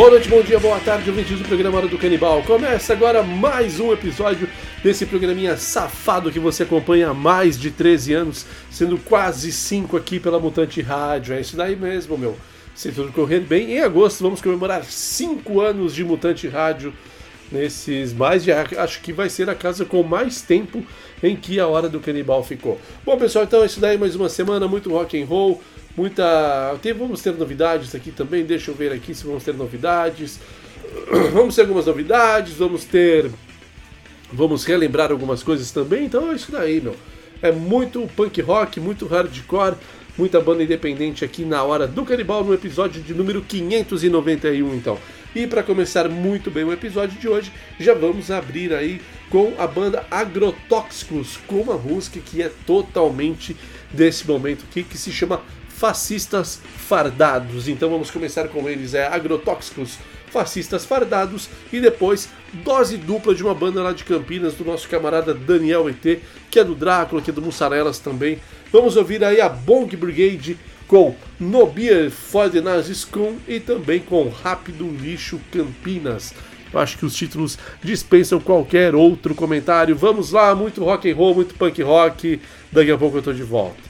Boa noite, bom dia, boa tarde, ouvintes do programa Hora do Canibal. Começa agora mais um episódio desse programinha safado que você acompanha há mais de 13 anos, sendo quase 5 aqui pela Mutante Rádio. É isso daí mesmo, meu. Se tudo correr bem, em agosto vamos comemorar 5 anos de Mutante Rádio. Nesses mais de. Acho que vai ser a casa com mais tempo em que a Hora do Canibal ficou. Bom, pessoal, então é isso daí, mais uma semana, muito rock and roll muita. Tem, vamos ter novidades aqui também, deixa eu ver aqui se vamos ter novidades. Vamos ter algumas novidades, vamos ter. Vamos relembrar algumas coisas também, então é isso daí, meu. É muito punk rock, muito hardcore, muita banda independente aqui na hora do Canibal no episódio de número 591, então. E para começar muito bem o episódio de hoje, já vamos abrir aí com a banda Agrotóxicos, com uma música que é totalmente desse momento aqui, que se chama Fascistas Fardados. Então vamos começar com eles, é Agrotóxicos, Fascistas Fardados e depois dose dupla de uma banda lá de Campinas do nosso camarada Daniel ET, que é do Drácula, que é do Mussarelas também. Vamos ouvir aí a Bong Brigade com No Beer for Nazis e também com Rápido Lixo Campinas. Eu acho que os títulos dispensam qualquer outro comentário. Vamos lá, muito rock and roll, muito punk rock. Daqui a pouco eu tô de volta.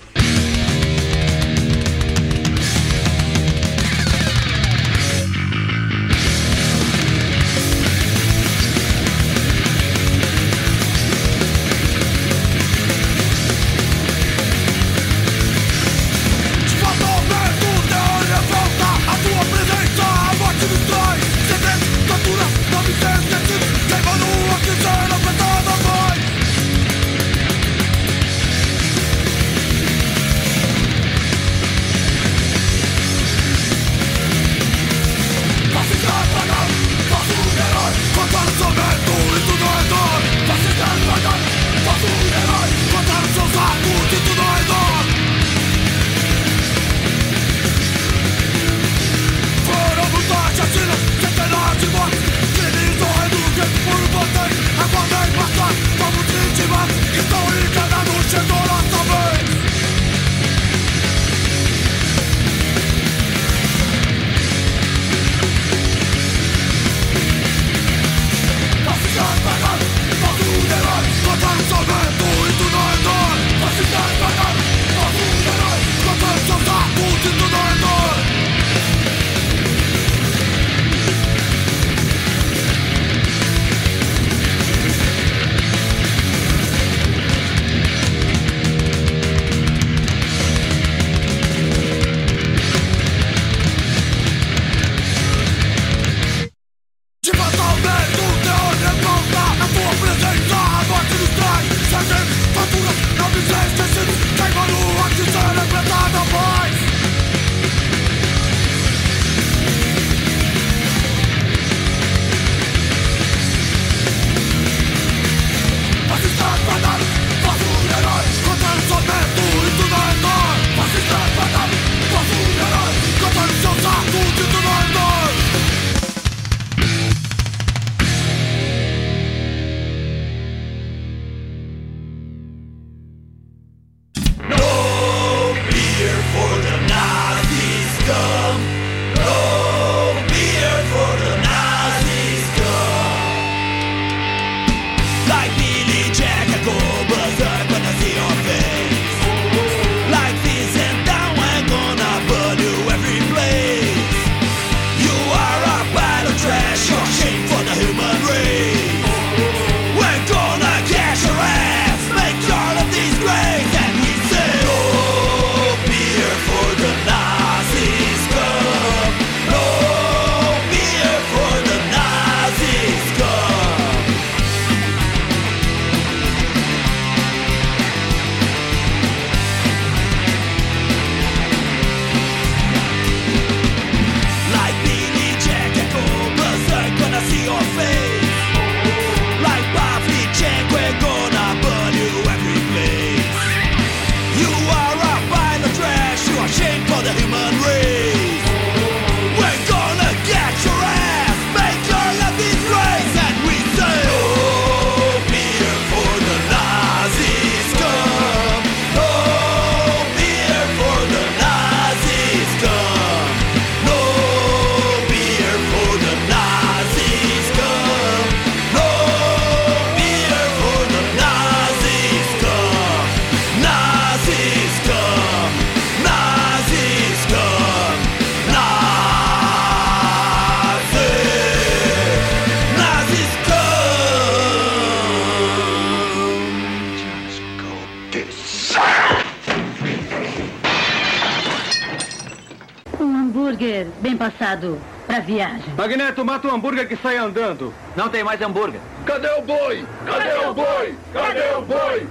Mata o hambúrguer que sai andando. Não tem mais hambúrguer. Cadê o boi? Cadê o boi? Cadê o boi?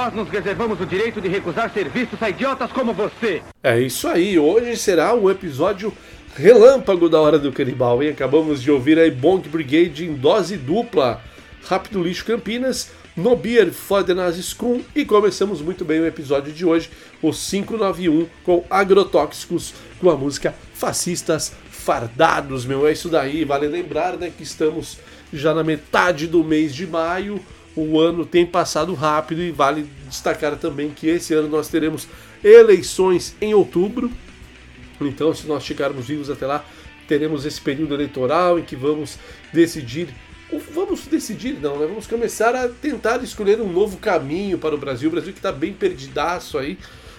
Nós nos reservamos o direito de recusar serviços a idiotas como você. É isso aí, hoje será um episódio relâmpago da Hora do Canibal, hein? Acabamos de ouvir aí Bonk Brigade em dose dupla, Rápido Lixo Campinas, No Beer for the School e começamos muito bem o episódio de hoje, o 591 com Agrotóxicos, com a música Fascistas Fardados, meu, é isso daí, vale lembrar né, que estamos já na metade do mês de maio, o ano tem passado rápido e vale destacar também que esse ano nós teremos eleições em outubro. Então, se nós chegarmos vivos até lá, teremos esse período eleitoral em que vamos decidir. Vamos decidir, não, né? Vamos começar a tentar escolher um novo caminho para o Brasil. O Brasil que está bem perdidaço aí.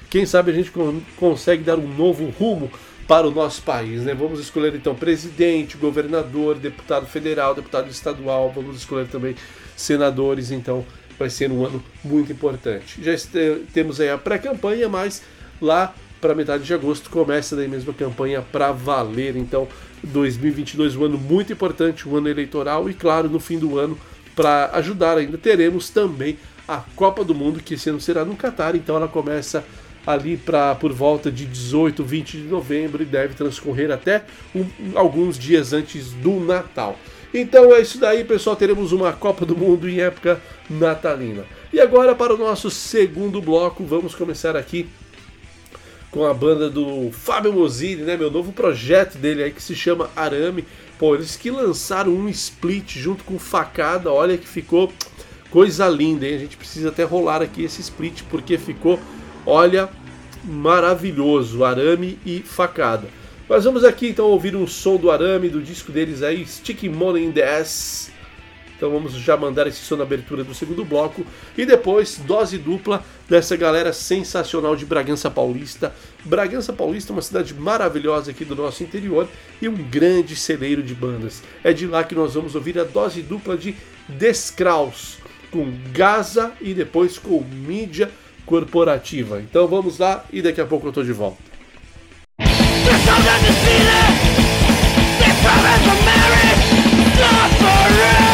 Quem sabe a gente con- consegue dar um novo rumo para o nosso país, né? Vamos escolher então presidente, governador, deputado federal, deputado estadual, vamos escolher também senadores, então vai ser um ano muito importante. Já temos aí a pré-campanha, mas lá para metade de agosto começa daí mesmo a campanha para valer. Então, 2022 um ano muito importante, um ano eleitoral e claro, no fim do ano para ajudar ainda teremos também a Copa do Mundo que esse ano será no Catar, então ela começa ali para por volta de 18, 20 de novembro e deve transcorrer até um- alguns dias antes do Natal. Então é isso daí, pessoal. Teremos uma Copa do Mundo em época natalina. E agora para o nosso segundo bloco, vamos começar aqui com a banda do Fábio Mozini, né? Meu novo projeto dele aí que se chama Arame. Pô, eles que lançaram um split junto com Facada, olha que ficou coisa linda, hein? A gente precisa até rolar aqui esse split porque ficou, olha, maravilhoso, Arame e Facada. Mas vamos aqui então ouvir um som do Arame, do disco deles aí, Sticky Money in the Ass. Então vamos já mandar esse som na abertura do segundo bloco. E depois, dose dupla dessa galera sensacional de Bragança Paulista. Bragança Paulista é uma cidade maravilhosa aqui do nosso interior e um grande celeiro de bandas. É de lá que nós vamos ouvir a dose dupla de Descraus, com Gaza e depois com mídia corporativa. Então vamos lá e daqui a pouco eu tô de volta. This is undefeated This is a marriage Not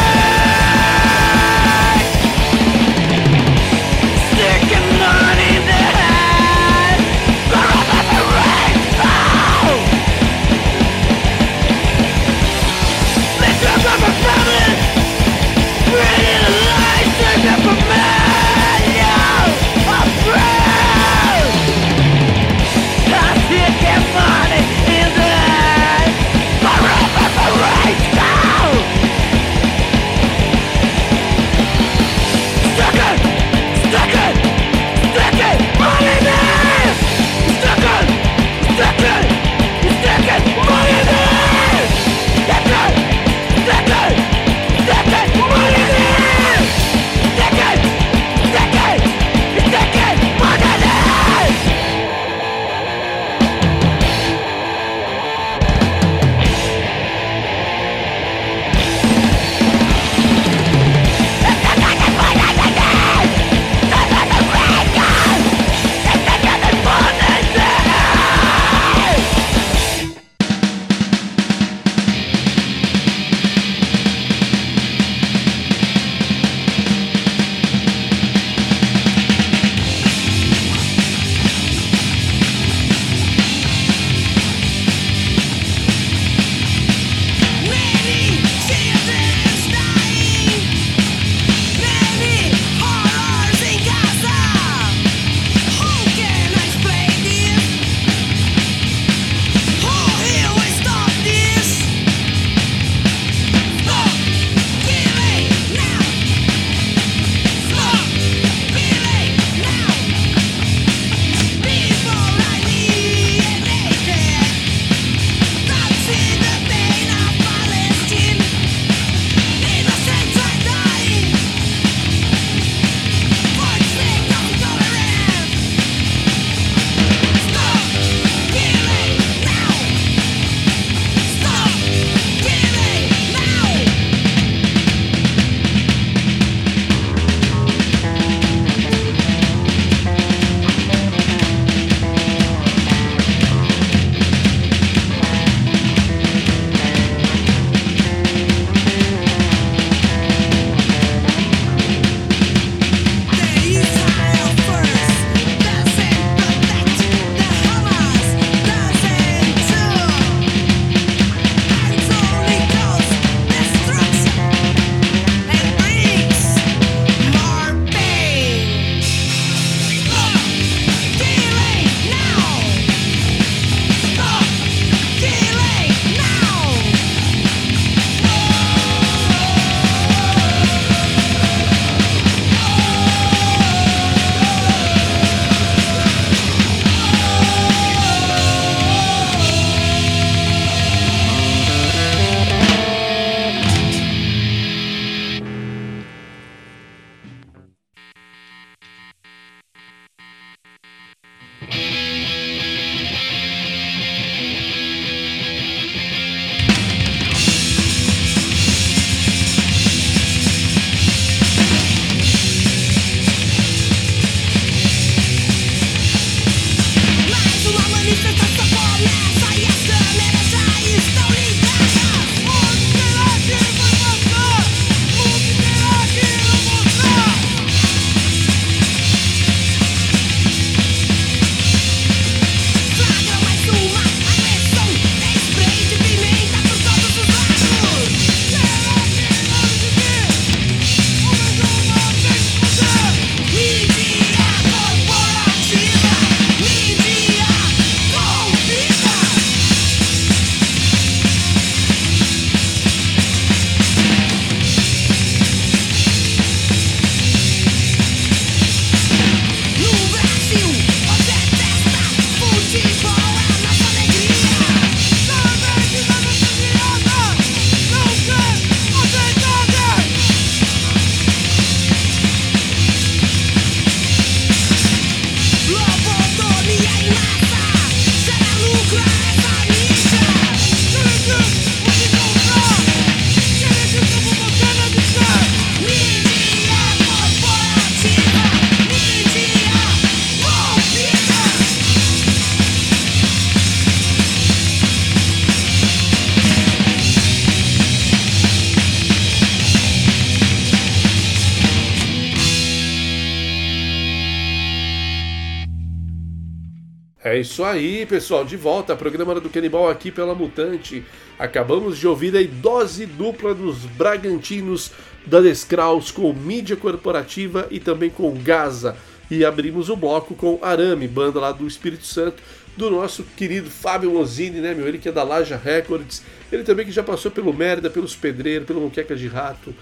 aí, pessoal. De volta, programa do Canibal aqui pela Mutante. Acabamos de ouvir a dose dupla dos Bragantinos da Descraus com mídia corporativa e também com Gaza. E abrimos o bloco com Arame, banda lá do Espírito Santo, do nosso querido Fábio Lozini, né, meu? Ele que é da Laja Records. Ele também que já passou pelo Merda, pelos Pedreiros, pelo Moqueca de Rato.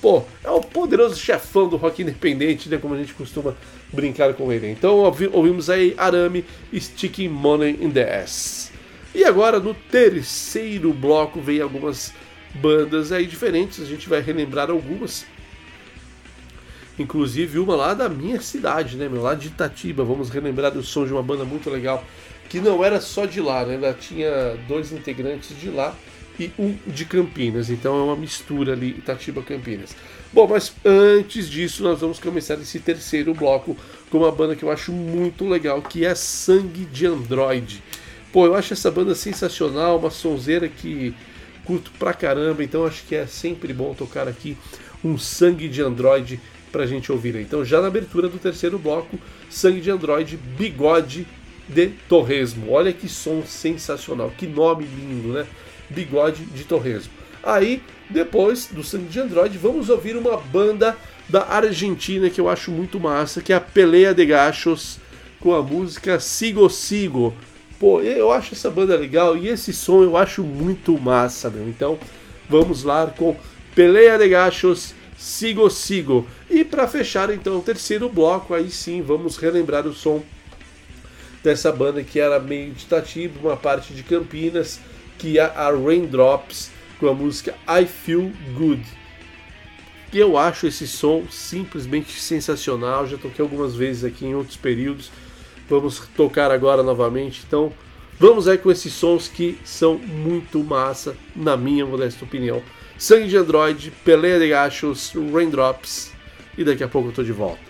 Pô, é o poderoso chefão do rock independente, né? Como a gente costuma brincar com ele. Então ouvi- ouvimos aí Arame Sticking Money in the Ass. E agora no terceiro bloco vem algumas bandas aí diferentes, a gente vai relembrar algumas. Inclusive uma lá da minha cidade, né, meu? Lá de Itatiba. Vamos relembrar o som de uma banda muito legal. Que não era só de lá, né? Ela tinha dois integrantes de lá e um de Campinas. Então é uma mistura ali, Itatiba-Campinas. Bom, mas antes disso, nós vamos começar esse terceiro bloco com uma banda que eu acho muito legal, que é Sangue de Android. Pô, eu acho essa banda sensacional, uma sonzeira que curto pra caramba, então acho que é sempre bom tocar aqui um Sangue de Android pra gente ouvir. Então, já na abertura do terceiro bloco, Sangue de Android, Bigode de Torresmo. Olha que som sensacional, que nome lindo, né? Bigode de Torresmo. Aí, depois do Sangue de Android, vamos ouvir uma banda da Argentina que eu acho muito massa, que é a Pelea de Gachos, com a música Sigo Sigo. Pô, eu acho essa banda legal e esse som eu acho muito massa, meu. Então, vamos lá com Pelea de Gachos, Sigo Sigo. E para fechar então o terceiro bloco, aí sim, vamos relembrar o som dessa banda que era meio de Itatiba, uma parte de Campinas, que é a Raindrops, com a música I Feel Good. Eu acho esse som simplesmente sensacional, já toquei algumas vezes aqui em outros períodos, vamos tocar agora novamente, então vamos aí com esses sons que são muito massa, na minha modesta opinião. Sangue de Android, Pelé de Gachos, Raindrops, e daqui a pouco eu tô de volta.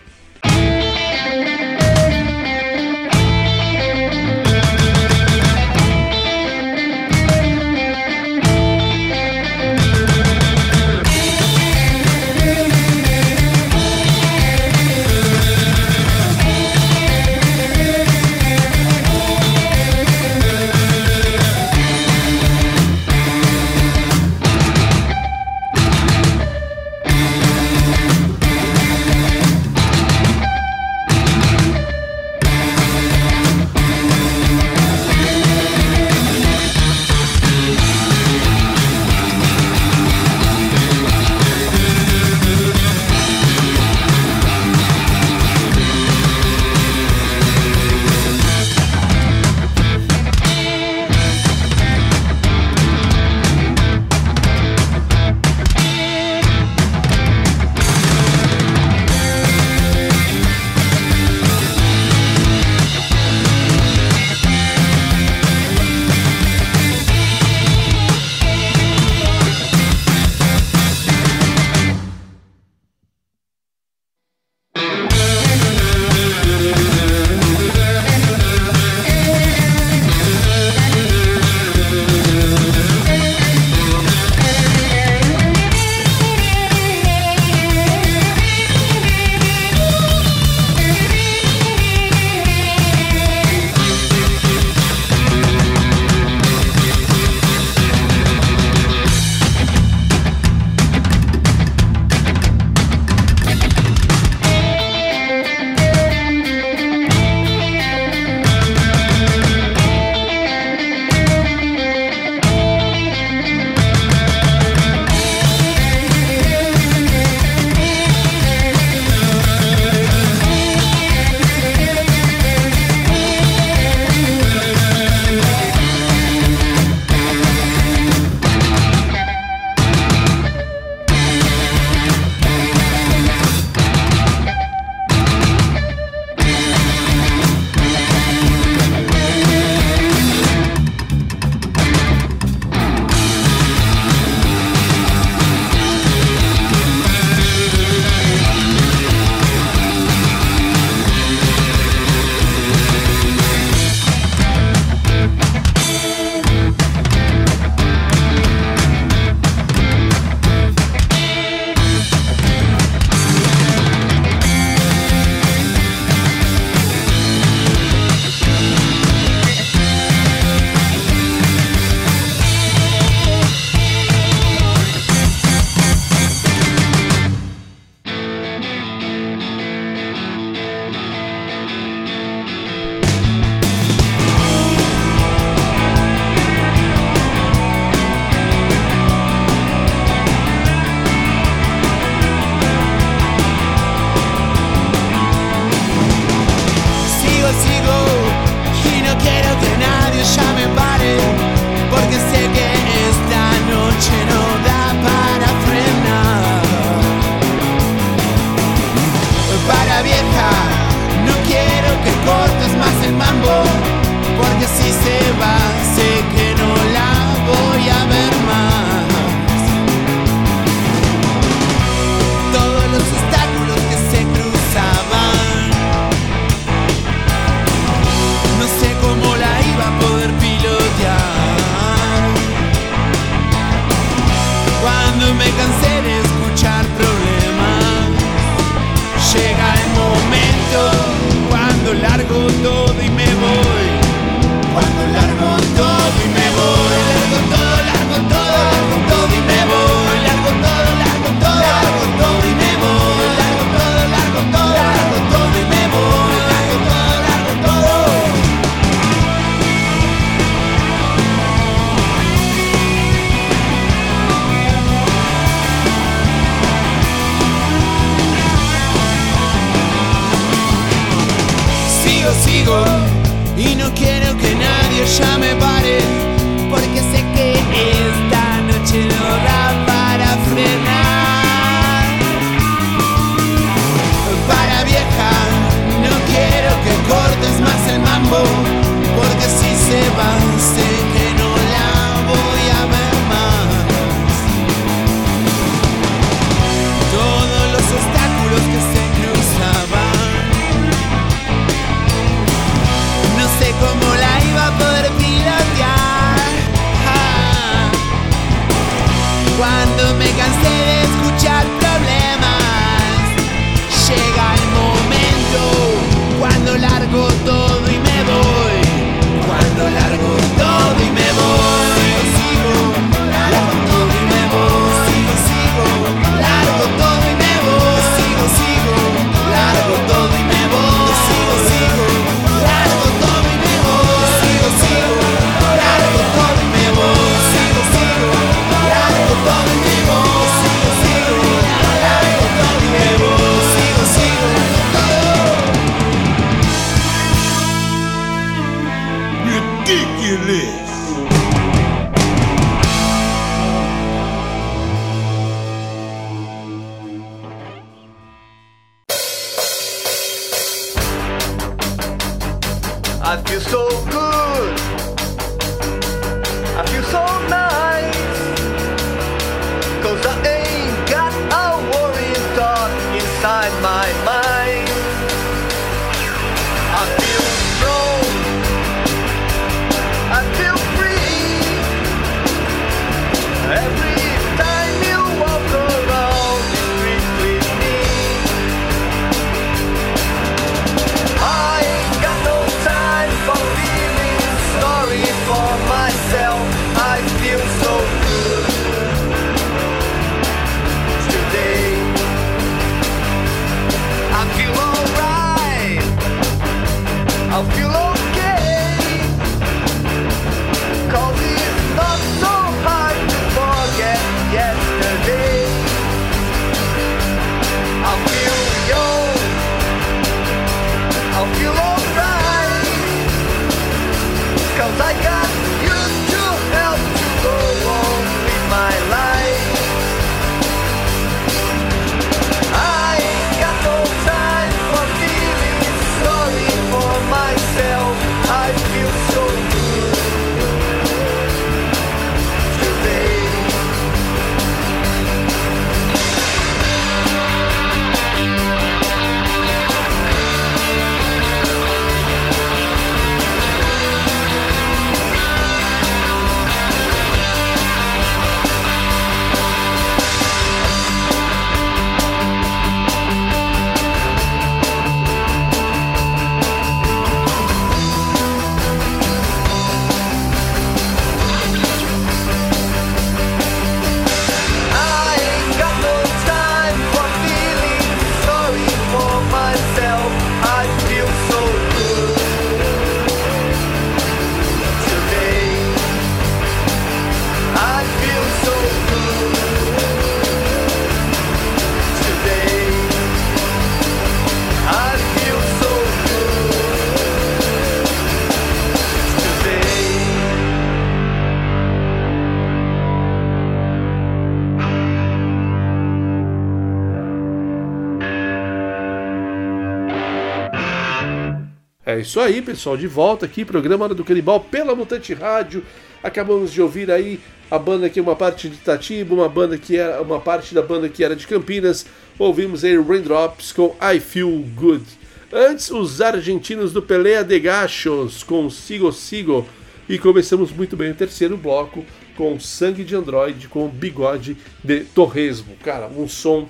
isso aí, pessoal. De volta aqui, programa Hora do Canibal pela Mutante Rádio. Acabamos de ouvir aí a banda que é uma parte de Itatiba, uma banda que era uma parte da banda que era de Campinas. Ouvimos aí Raindrops com I Feel Good. Antes, os argentinos do Pelea de Gachos com Sigo Sigo. E começamos muito bem o terceiro bloco com Sangue de Android com Bigode de Torresmo. Cara, um som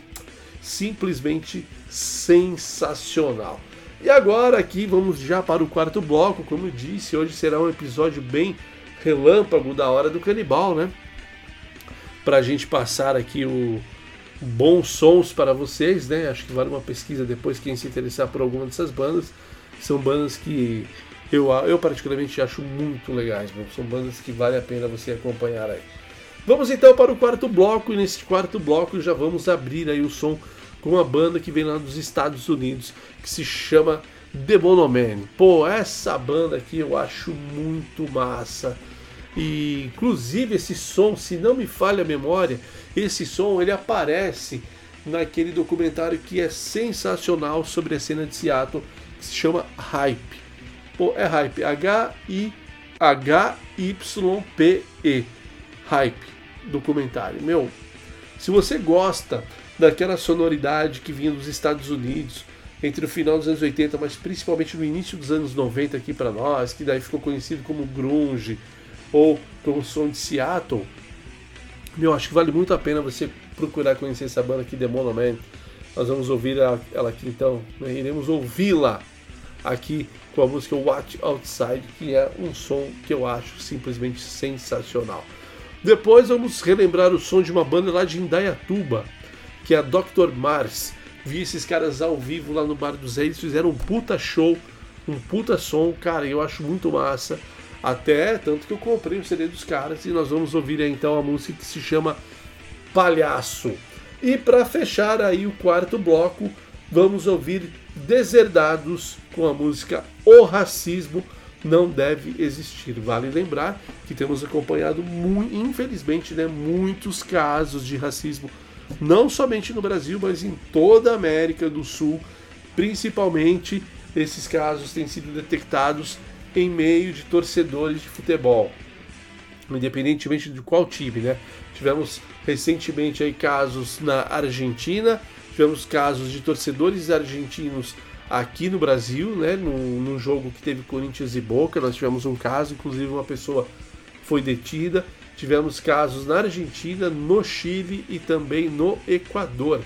simplesmente sensacional. E agora aqui vamos já para o quarto bloco, como eu disse, hoje será um episódio bem relâmpago da hora do canibal, né? Pra gente passar aqui o bons sons para vocês, né? Acho que vale uma pesquisa depois quem se interessar por alguma dessas bandas. São bandas que eu, eu particularmente acho muito legais, meu. são bandas que vale a pena você acompanhar aí. Vamos então para o quarto bloco, e nesse quarto bloco já vamos abrir aí o som com uma banda que vem lá dos Estados Unidos, que se chama The Monoman. Pô, essa banda aqui eu acho muito massa. E inclusive esse som, se não me falha a memória, esse som ele aparece naquele documentário que é sensacional sobre a cena de Seattle, que se chama Hype. Pô, é Hype, H-I H-Y-P-E. Hype, documentário. Meu, se você gosta daquela sonoridade que vinha dos Estados Unidos entre o final dos anos 80, mas principalmente no início dos anos 90 aqui para nós, que daí ficou conhecido como grunge ou como som de Seattle, meu, acho que vale muito a pena você procurar conhecer essa banda aqui, The Monoman. Nós vamos ouvir ela aqui então, né? iremos ouvi-la aqui com a música Watch Outside, que é um som que eu acho simplesmente sensacional. Depois vamos relembrar o som de uma banda lá de Indaiatuba, que a Dr. Mars. Vi esses caras ao vivo lá no Bar dos Reis, fizeram um puta show, um puta som, cara, eu acho muito massa. Até tanto que eu comprei o CD dos caras e nós vamos ouvir aí, então a música que se chama Palhaço. E para fechar aí o quarto bloco, vamos ouvir Deserdados com a música O Racismo Não Deve Existir. Vale lembrar que temos acompanhado, infelizmente, né, muitos casos de racismo, não somente no Brasil, mas em toda a América do Sul. Principalmente, esses casos têm sido detectados em meio de torcedores de futebol, independentemente de qual time, né? Tivemos recentemente aí casos na Argentina, tivemos casos de torcedores argentinos aqui no Brasil, né? Num, num jogo que teve Corinthians e Boca, nós tivemos um caso, inclusive uma pessoa foi detida. Tivemos casos na Argentina, no Chile e também no Equador,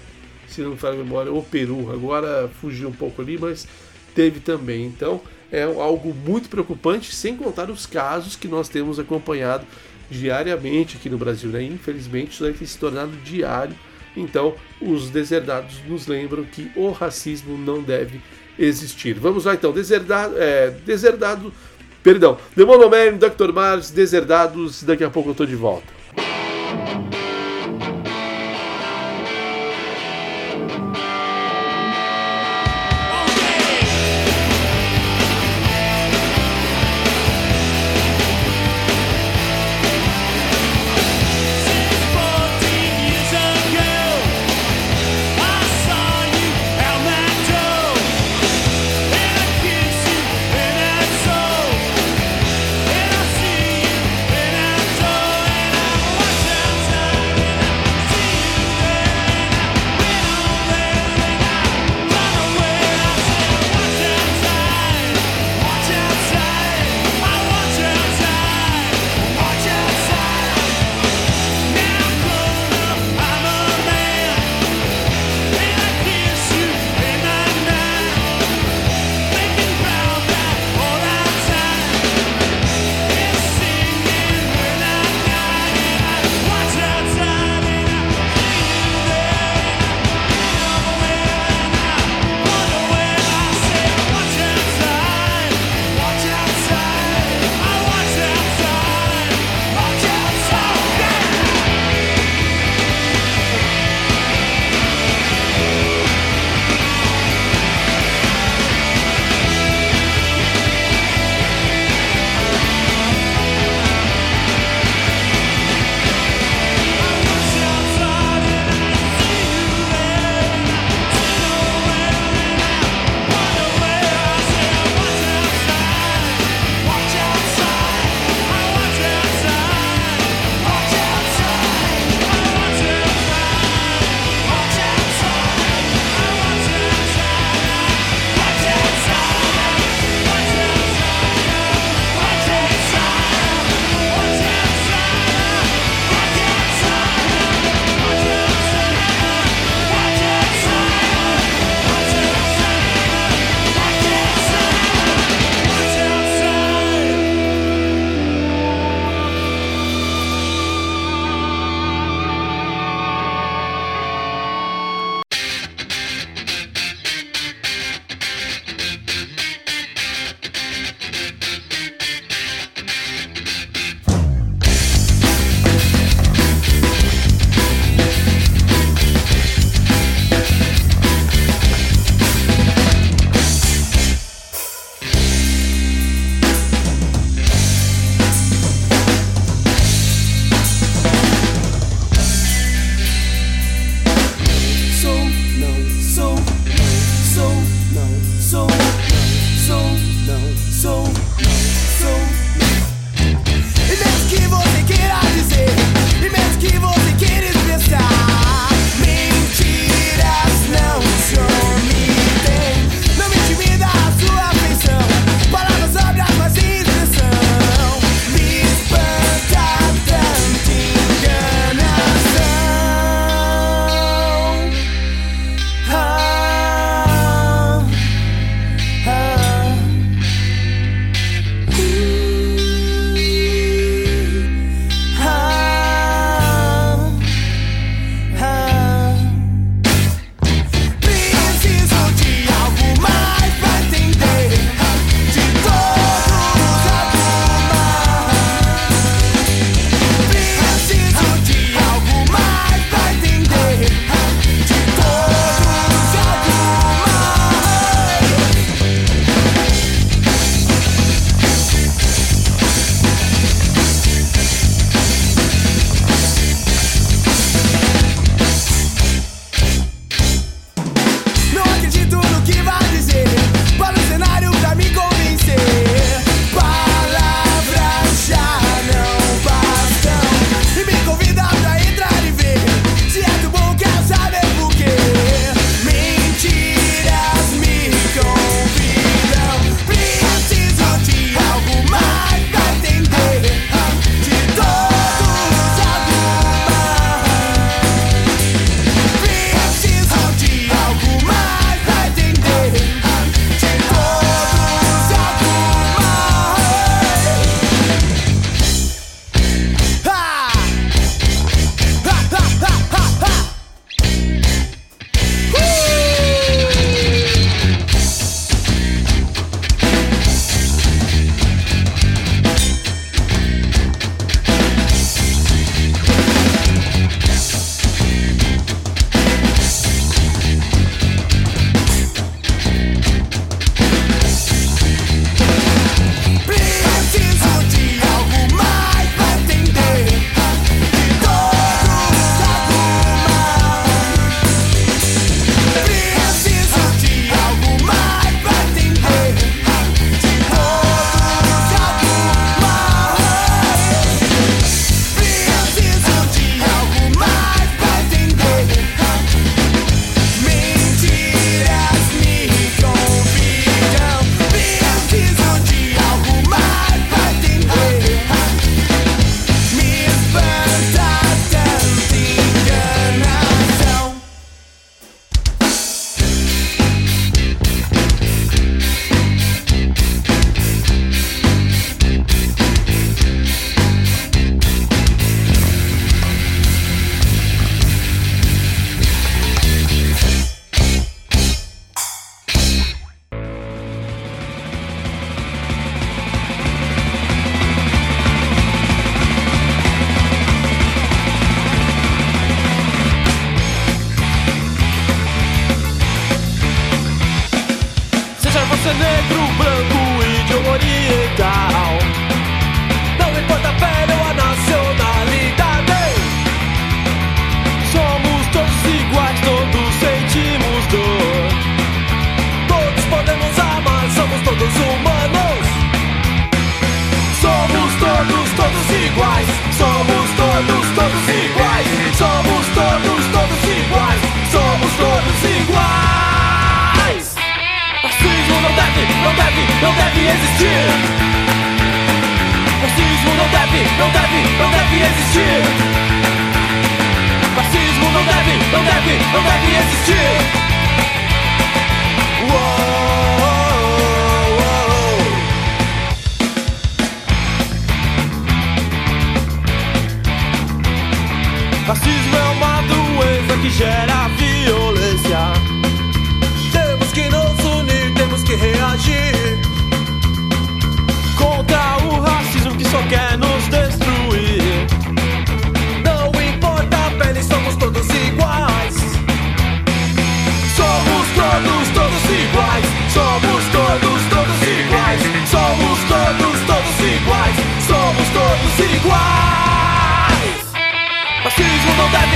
se não me falha a memória, ou Peru. Agora fugiu um pouco ali, mas teve também. Então é algo muito preocupante, sem contar os casos que nós temos acompanhado diariamente aqui no Brasil. Né? Infelizmente, isso ter se tornado diário. Então, os deserdados nos lembram que o racismo não deve existir. Vamos lá então, deserdado, é, deserdado perdão, The Monoman, Dr. Mars, Deserdados, daqui a pouco eu tô de volta.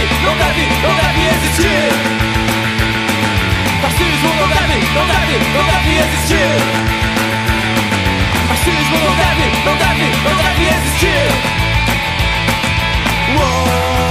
Deve, não deve, não deve existir. Racismo não deve, não deve, não deve existir. Racismo não deve, não deve, não deve existir. Uou,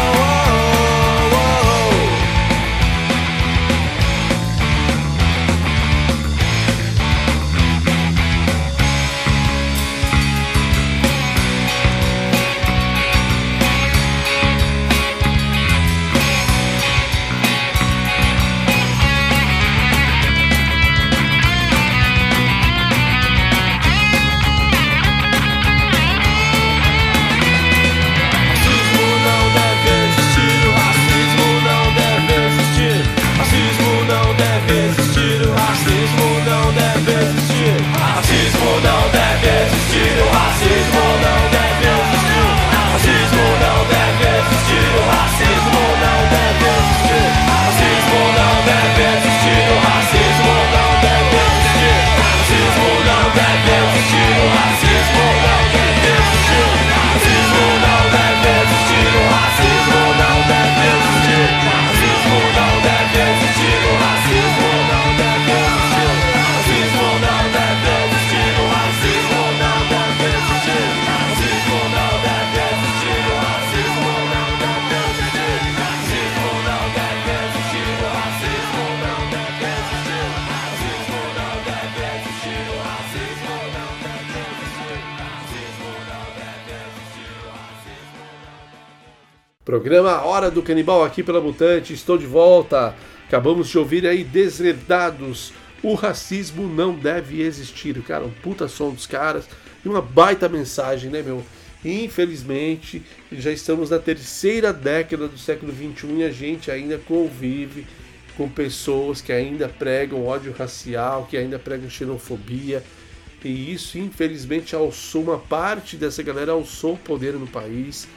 Programa Hora do Canibal aqui pela Mutante, estou de volta. Acabamos de ouvir aí Desredados. O racismo não deve existir. Cara, um puta som dos caras e uma baita mensagem, né, meu? Infelizmente, já estamos na terceira década do século XXI e a gente ainda convive com pessoas que ainda pregam ódio racial, que ainda pregam xenofobia. E isso, infelizmente, alçou uma parte dessa galera, alçou o poder no país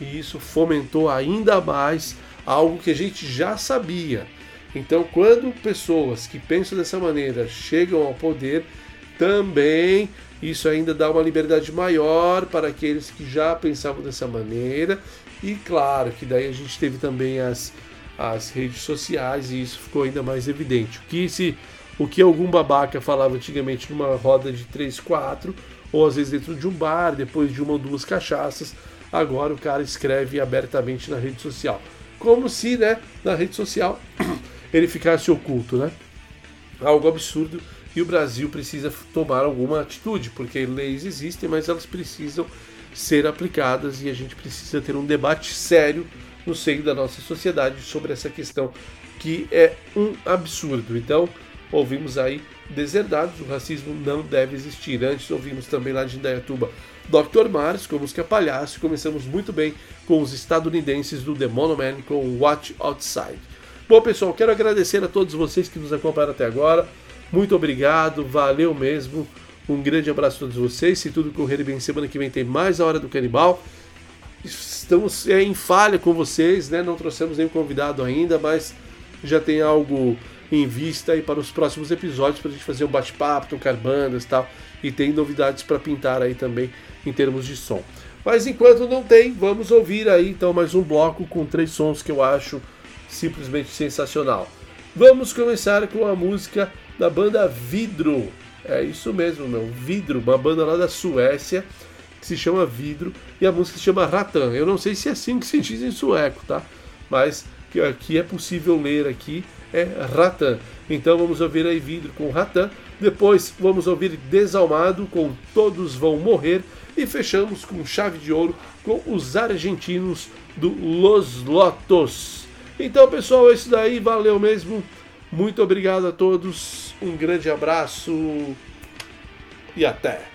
e isso fomentou ainda mais algo que a gente já sabia. Então, quando pessoas que pensam dessa maneira chegam ao poder, também isso ainda dá uma liberdade maior para aqueles que já pensavam dessa maneira. E claro que daí a gente teve também as, as redes sociais e isso ficou ainda mais evidente. O que, se, o que algum babaca falava antigamente numa roda de 3, 4, ou às vezes dentro de um bar, depois de uma ou duas cachaças, agora o cara escreve abertamente na rede social. Como se, né, na rede social ele ficasse oculto, né? Algo absurdo e o Brasil precisa tomar alguma atitude, porque leis existem, mas elas precisam ser aplicadas e a gente precisa ter um debate sério no seio da nossa sociedade sobre essa questão que é um absurdo. Então, ouvimos aí Deserdados, o racismo não deve existir. Antes ouvimos também lá de Indaiatuba Dr. Mars com a música Palhaço. Começamos muito bem com os estadunidenses do The Monoman com Watch Outside. Bom, pessoal, quero agradecer a todos vocês que nos acompanharam até agora. Muito obrigado, valeu mesmo. Um grande abraço a todos vocês. Se tudo correr bem, semana que vem tem mais a Hora do Canibal. Estamos é, em falha com vocês, né? Não trouxemos nenhum convidado ainda, mas já tem algo em vista aí para os próximos episódios para a gente fazer um bate-papo, tocar bandas e tal. E tem novidades para pintar aí também em termos de som. Mas enquanto não tem, vamos ouvir aí então mais um bloco com três sons que eu acho simplesmente sensacional. Vamos começar com a música da banda Vidro. É isso mesmo, meu. Vidro, uma banda lá da Suécia que se chama Vidro, e a música se chama Ratan. Eu não sei se é assim que se diz em sueco, tá? Mas que aqui é possível ler aqui é Ratan. Então vamos ouvir aí Vidro com Ratan. Depois vamos ouvir Desalmado com Todos Vão Morrer. E fechamos com chave de ouro com os argentinos do Los Lotos. Então, pessoal, é isso daí. Valeu mesmo. Muito obrigado a todos. Um grande abraço e até.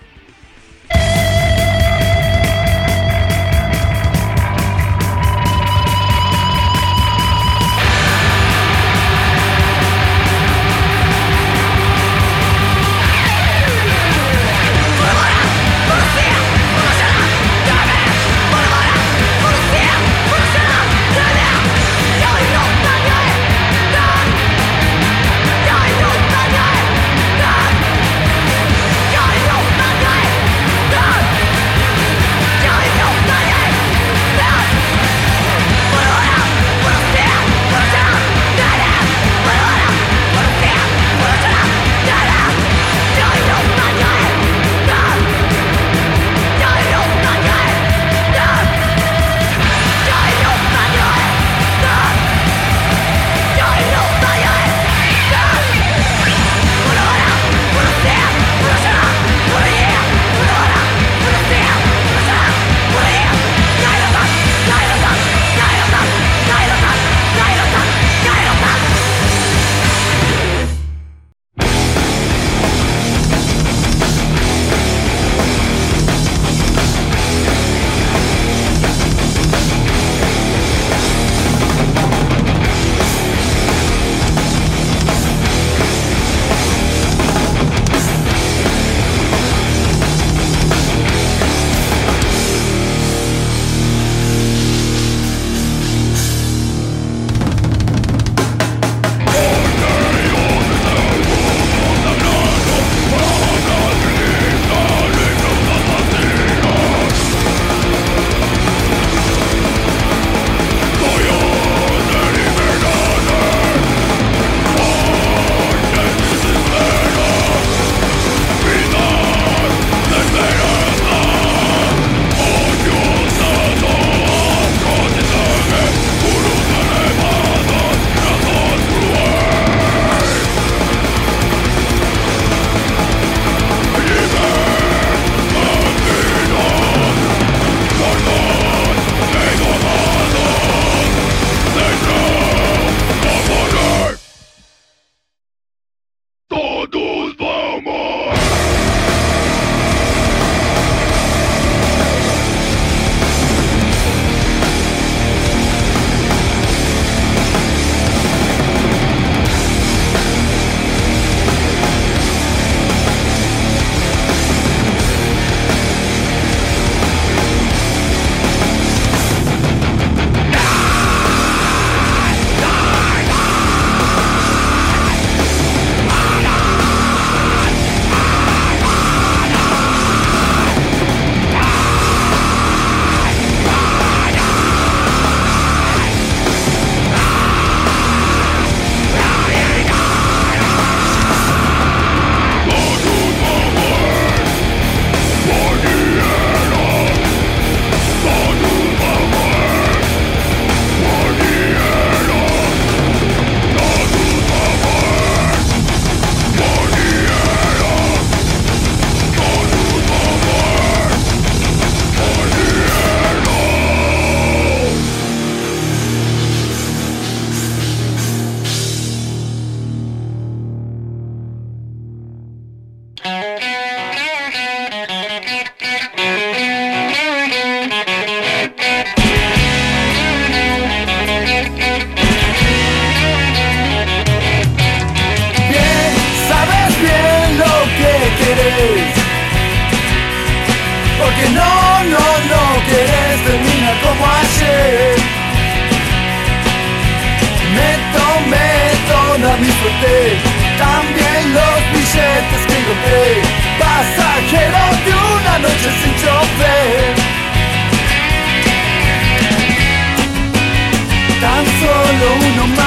no, no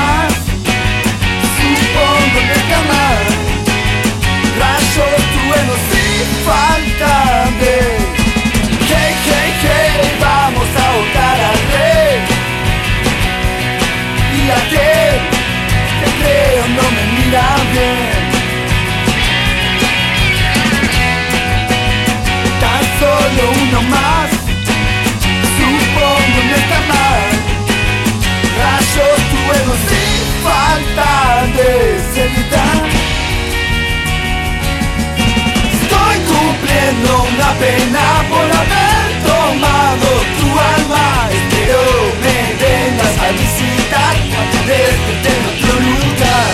Estoy cumpliendo una pena por haber tomado tu alma. Espero me vengas a visitar, a tenerte en otro lugar.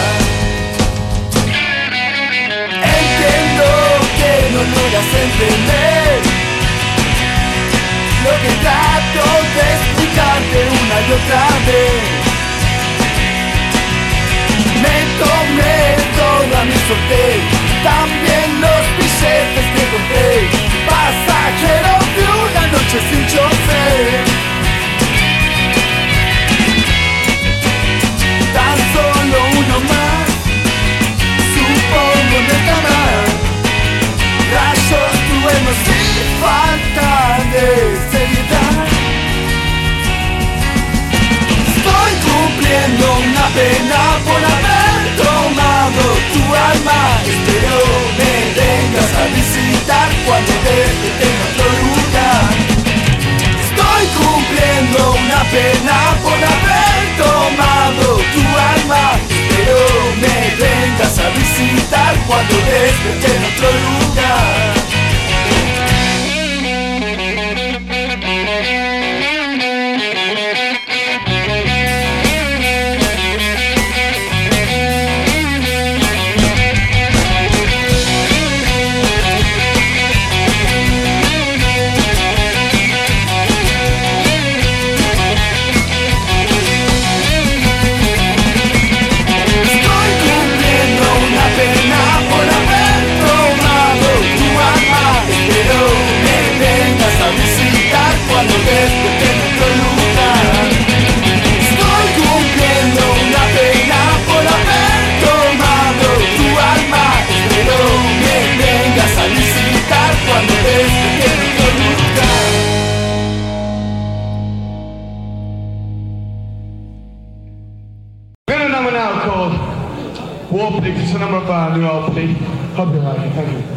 Entiendo que no logras entender lo que trato de explicarte una y otra vez tomé toda mi suerte, también los billetes que compré, pasajero de una noche sin chofer. Tan solo uno más, supongo me canal, rayos truenos y falta de seriedad. Pena por haber tomado tu alma. Espero me vengas a visitar cuando te en otro lugar. Estoy cumpliendo una pena por haber tomado tu alma. Espero me vengas a visitar cuando despierte en otro lugar. Thank you to number five, New York Hope you like it. Thank you.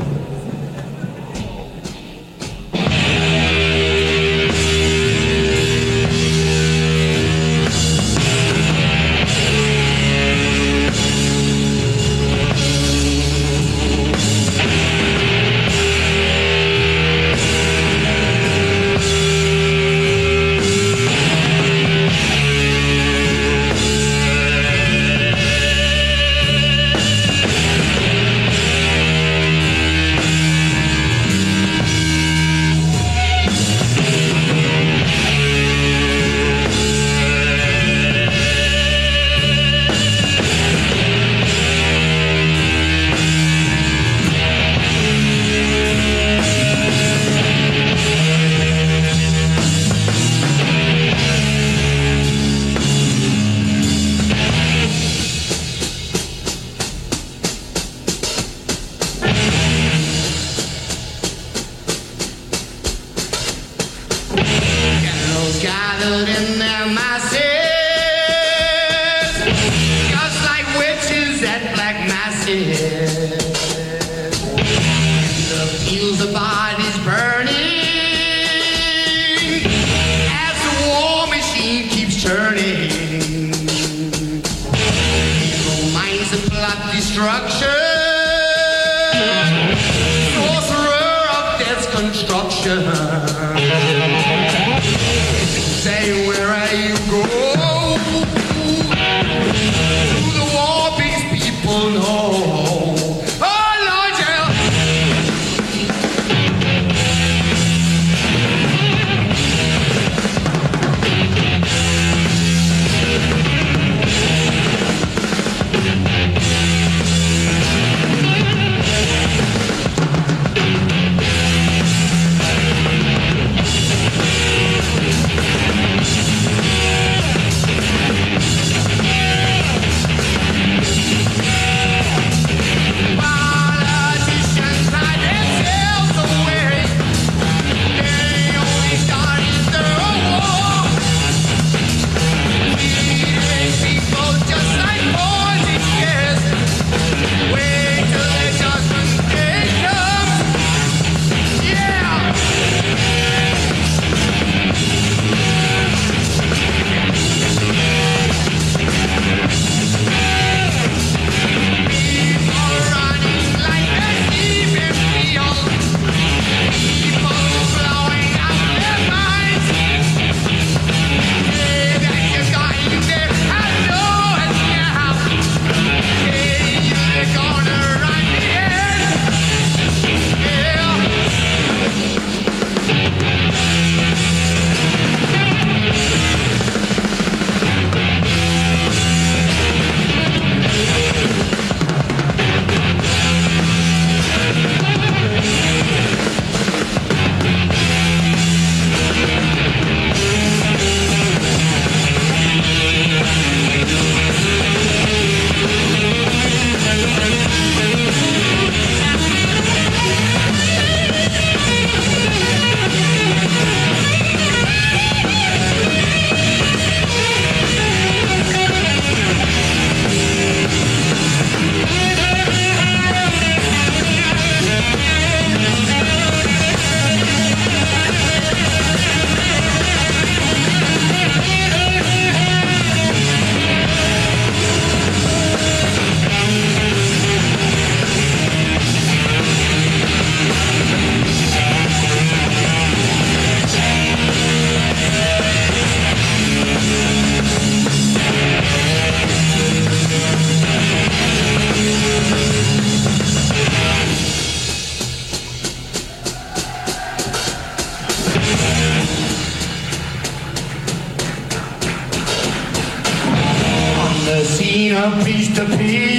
A priest